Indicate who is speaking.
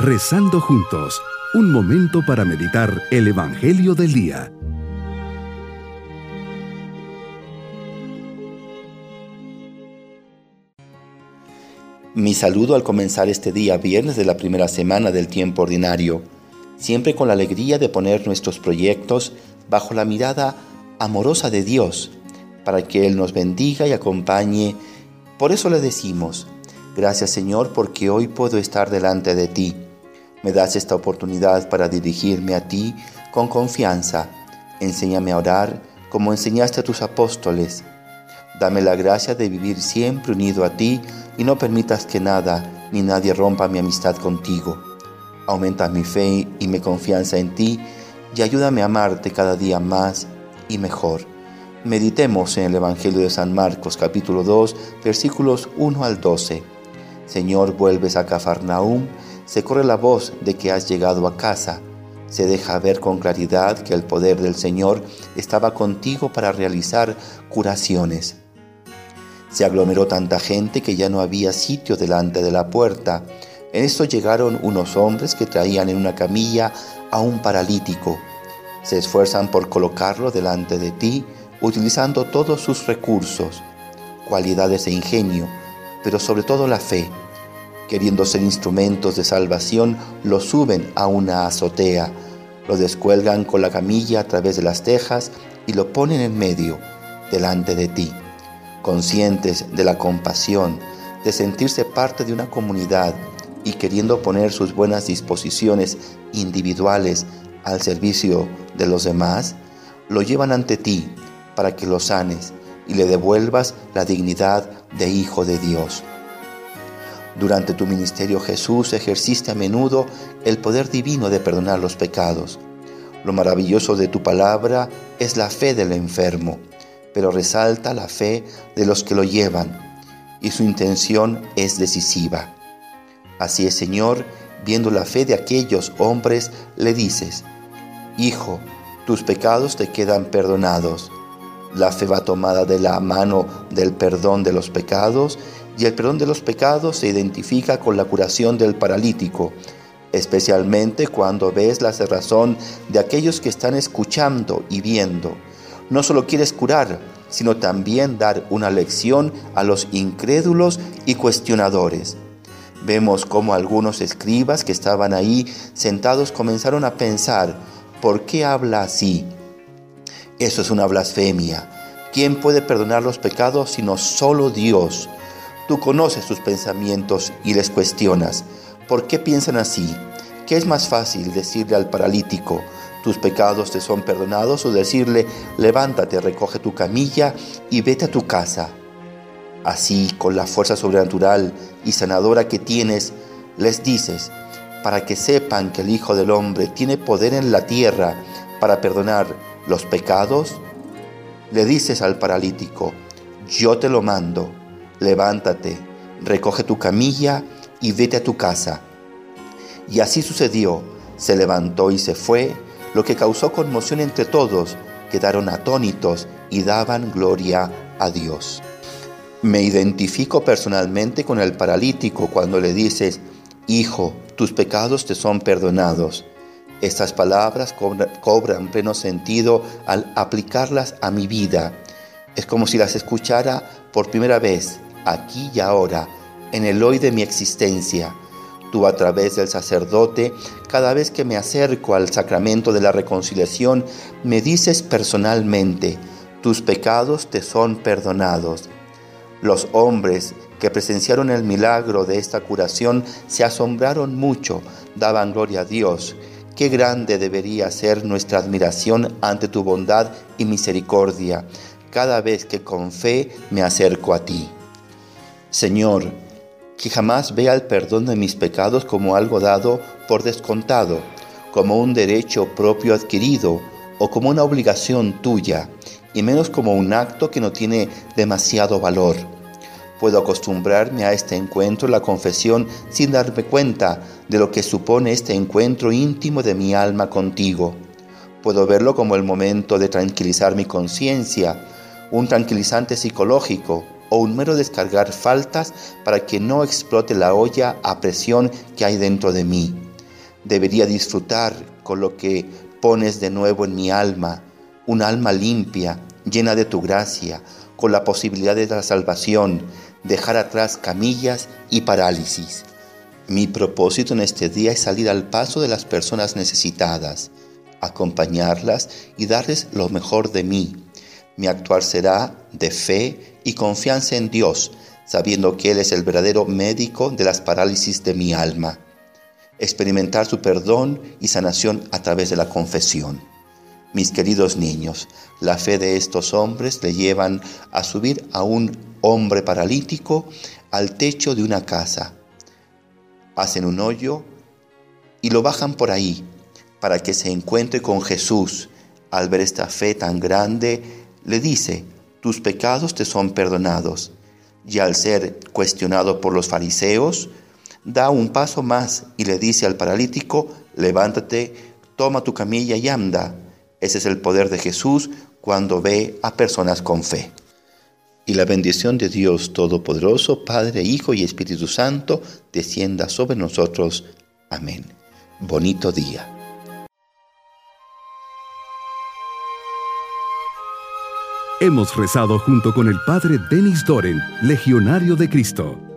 Speaker 1: Rezando juntos, un momento para meditar el Evangelio del Día.
Speaker 2: Mi saludo al comenzar este día viernes de la primera semana del tiempo ordinario, siempre con la alegría de poner nuestros proyectos bajo la mirada amorosa de Dios, para que Él nos bendiga y acompañe. Por eso le decimos, gracias Señor porque hoy puedo estar delante de ti me das esta oportunidad para dirigirme a ti con confianza. Enséñame a orar como enseñaste a tus apóstoles. Dame la gracia de vivir siempre unido a ti y no permitas que nada ni nadie rompa mi amistad contigo. Aumenta mi fe y mi confianza en ti y ayúdame a amarte cada día más y mejor. Meditemos en el Evangelio de San Marcos capítulo 2 versículos 1 al 12. Señor, vuelves a Cafarnaúm se corre la voz de que has llegado a casa. Se deja ver con claridad que el poder del Señor estaba contigo para realizar curaciones. Se aglomeró tanta gente que ya no había sitio delante de la puerta. En esto llegaron unos hombres que traían en una camilla a un paralítico. Se esfuerzan por colocarlo delante de ti, utilizando todos sus recursos, cualidades e ingenio, pero sobre todo la fe queriendo ser instrumentos de salvación, lo suben a una azotea, lo descuelgan con la camilla a través de las tejas y lo ponen en medio, delante de ti. Conscientes de la compasión, de sentirse parte de una comunidad y queriendo poner sus buenas disposiciones individuales al servicio de los demás, lo llevan ante ti para que lo sanes y le devuelvas la dignidad de Hijo de Dios. Durante tu ministerio Jesús ejerciste a menudo el poder divino de perdonar los pecados. Lo maravilloso de tu palabra es la fe del enfermo, pero resalta la fe de los que lo llevan y su intención es decisiva. Así es, Señor, viendo la fe de aquellos hombres, le dices, Hijo, tus pecados te quedan perdonados. La fe va tomada de la mano del perdón de los pecados y el perdón de los pecados se identifica con la curación del paralítico, especialmente cuando ves la cerrazón de aquellos que están escuchando y viendo. No solo quieres curar, sino también dar una lección a los incrédulos y cuestionadores. Vemos cómo algunos escribas que estaban ahí sentados comenzaron a pensar, ¿por qué habla así? Eso es una blasfemia. ¿Quién puede perdonar los pecados sino solo Dios? Tú conoces sus pensamientos y les cuestionas. ¿Por qué piensan así? ¿Qué es más fácil decirle al paralítico, tus pecados te son perdonados o decirle, levántate, recoge tu camilla y vete a tu casa? Así, con la fuerza sobrenatural y sanadora que tienes, les dices, para que sepan que el Hijo del Hombre tiene poder en la tierra para perdonar los pecados, le dices al paralítico, yo te lo mando, levántate, recoge tu camilla y vete a tu casa. Y así sucedió, se levantó y se fue, lo que causó conmoción entre todos, quedaron atónitos y daban gloria a Dios. Me identifico personalmente con el paralítico cuando le dices, Hijo, tus pecados te son perdonados. Estas palabras cobran pleno sentido al aplicarlas a mi vida. Es como si las escuchara por primera vez aquí y ahora, en el hoy de mi existencia. Tú a través del sacerdote, cada vez que me acerco al sacramento de la reconciliación, me dices personalmente, tus pecados te son perdonados. Los hombres que presenciaron el milagro de esta curación se asombraron mucho, daban gloria a Dios. Qué grande debería ser nuestra admiración ante tu bondad y misericordia, cada vez que con fe me acerco a ti. Señor, que jamás vea el perdón de mis pecados como algo dado por descontado, como un derecho propio adquirido o como una obligación tuya, y menos como un acto que no tiene demasiado valor. Puedo acostumbrarme a este encuentro, la confesión, sin darme cuenta de lo que supone este encuentro íntimo de mi alma contigo. Puedo verlo como el momento de tranquilizar mi conciencia, un tranquilizante psicológico, o un mero descargar faltas para que no explote la olla a presión que hay dentro de mí. Debería disfrutar con lo que pones de nuevo en mi alma, un alma limpia, llena de tu gracia, con la posibilidad de la salvación, dejar atrás camillas y parálisis. Mi propósito en este día es salir al paso de las personas necesitadas, acompañarlas y darles lo mejor de mí. Mi actuar será de fe y confianza en Dios, sabiendo que Él es el verdadero médico de las parálisis de mi alma. Experimentar su perdón y sanación a través de la confesión. Mis queridos niños, la fe de estos hombres le llevan a subir a un hombre paralítico al techo de una casa. Hacen un hoyo y lo bajan por ahí para que se encuentre con Jesús. Al ver esta fe tan grande, le dice, tus pecados te son perdonados. Y al ser cuestionado por los fariseos, da un paso más y le dice al paralítico, levántate, toma tu camilla y anda. Ese es el poder de Jesús cuando ve a personas con fe. Y la bendición de Dios Todopoderoso, Padre, Hijo y Espíritu Santo, descienda sobre nosotros. Amén. Bonito día.
Speaker 1: Hemos rezado junto con el Padre Denis Doren, Legionario de Cristo.